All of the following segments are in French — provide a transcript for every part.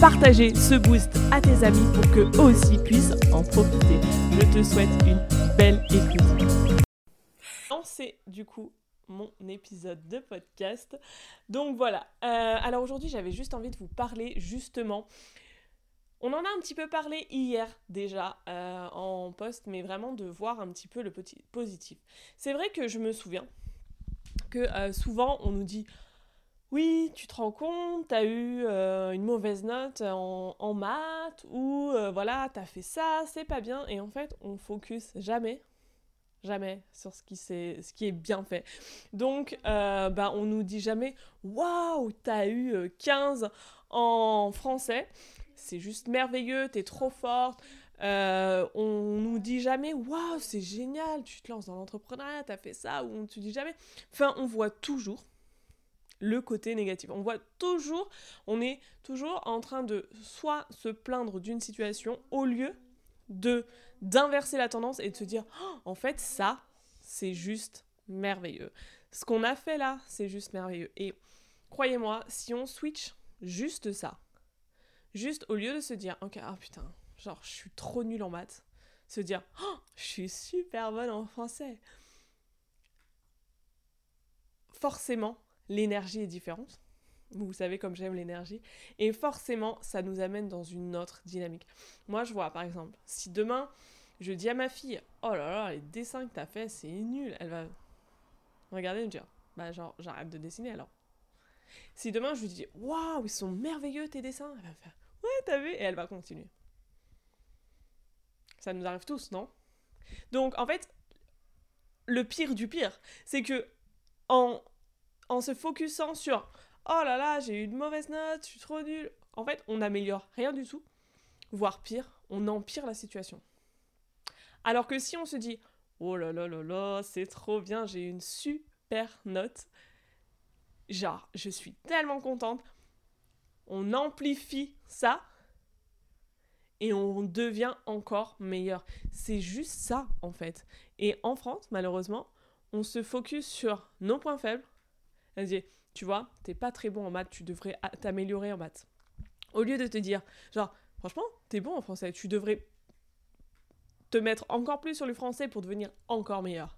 partager ce boost à tes amis pour qu'eux aussi puissent en profiter. Je te souhaite une belle écoute. C'est du coup mon épisode de podcast. Donc voilà. Euh, alors aujourd'hui, j'avais juste envie de vous parler justement. On en a un petit peu parlé hier déjà euh, en post, mais vraiment de voir un petit peu le petit positif. C'est vrai que je me souviens que euh, souvent on nous dit oui, tu te rends compte, t'as eu euh, une mauvaise note en, maths, ou euh, voilà, t'as fait ça, c'est pas bien. Et en fait, on focus jamais, jamais sur ce qui, ce qui est bien fait. Donc, euh, bah, on nous dit jamais, waouh, t'as eu 15 en français, c'est juste merveilleux, t'es trop forte. on nous dit jamais waouh c'est génial tu te lances dans l'entrepreneuriat t'as fait ça ou on te dit jamais enfin on voit toujours le côté négatif. On voit toujours, on est toujours en train de soit se plaindre d'une situation au lieu de d'inverser la tendance et de se dire oh, en fait ça c'est juste merveilleux. Ce qu'on a fait là, c'est juste merveilleux et croyez-moi, si on switch juste ça, juste au lieu de se dire OK, ah putain, genre je suis trop nul en maths, se dire oh, je suis super bonne en français. Forcément, l'énergie est différente. Vous savez comme j'aime l'énergie. Et forcément, ça nous amène dans une autre dynamique. Moi, je vois, par exemple, si demain, je dis à ma fille, oh là là, les dessins que t'as fait, c'est nul. Elle va regarder et me dire, bah genre, j'arrête de dessiner alors. Si demain, je lui dis, waouh, ils sont merveilleux tes dessins, elle va faire, ouais, t'as vu Et elle va continuer. Ça nous arrive tous, non? Donc, en fait, le pire du pire, c'est que en en se focusant sur oh là là, j'ai eu une mauvaise note, je suis trop nul. En fait, on n'améliore rien du tout, voire pire, on empire la situation. Alors que si on se dit oh là là là là, c'est trop bien, j'ai une super note, genre, je suis tellement contente, on amplifie ça et on devient encore meilleur. C'est juste ça en fait. Et en France, malheureusement, on se focus sur nos points faibles, elle dit, tu vois, t'es pas très bon en maths, tu devrais t'améliorer en maths. Au lieu de te dire, genre, franchement, t'es bon en français, tu devrais te mettre encore plus sur le français pour devenir encore meilleur.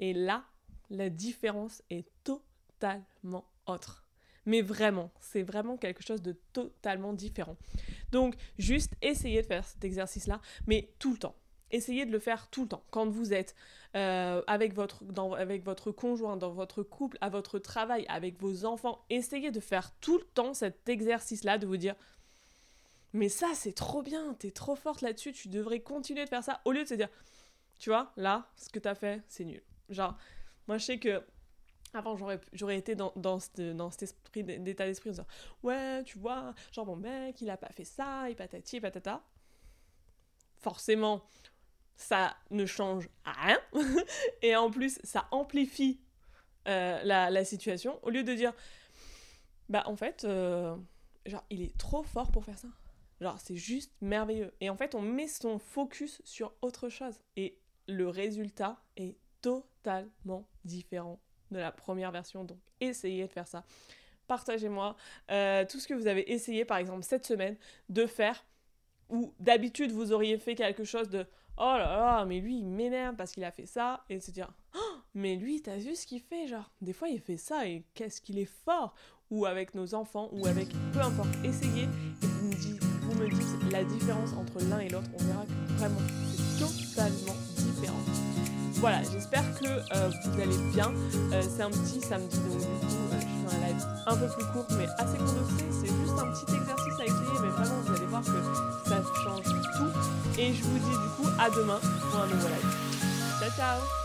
Et là, la différence est totalement autre. Mais vraiment, c'est vraiment quelque chose de totalement différent. Donc, juste essayez de faire cet exercice-là, mais tout le temps essayez de le faire tout le temps. Quand vous êtes euh, avec, votre, avec votre conjoint, dans votre couple, à votre travail, avec vos enfants, essayez de faire tout le temps cet exercice-là, de vous dire mais ça c'est trop bien, t'es trop forte là-dessus, tu devrais continuer de faire ça, au lieu de se dire tu vois, là, ce que t'as fait, c'est nul. Genre, moi je sais que avant, j'aurais, été dans, dans, dans cet esprit d'état d'esprit en disant Ouais, tu vois, genre mon mec, il a pas fait ça, et patati, et patata. Forcément, ça ne change rien. et en plus, ça amplifie euh, la, situation. Au lieu de dire, bah en fait, euh, genre, il est trop fort pour faire ça. Genre, c'est juste merveilleux. Et en fait, on met son focus sur autre chose. Et le résultat est totalement différent de la première version. Donc, essayez de faire ça. Partagez-moi euh, tout ce que vous avez essayé, par exemple, cette semaine, de faire. Ou d'habitude, vous auriez fait quelque chose de oh là là, mais lui il m'énerve parce qu'il a fait ça, et se dire, oh, mais lui t'as vu ce qu'il fait, genre, des fois il fait ça et qu'est-ce qu'il est fort, ou avec nos enfants, ou avec peu importe, essayez et vous me dites, vous me dites la différence entre l'un et l'autre, on verra que vraiment c'est totalement différent. Voilà, j'espère que euh, vous allez bien. Euh, c'est un petit samedi, donc du coup, euh, je fais un live un peu plus court, mais assez condensé. C'est juste un petit exercice à essayer, mais vraiment, Et je vous dis du coup à demain pour un nouveau live. Ciao ciao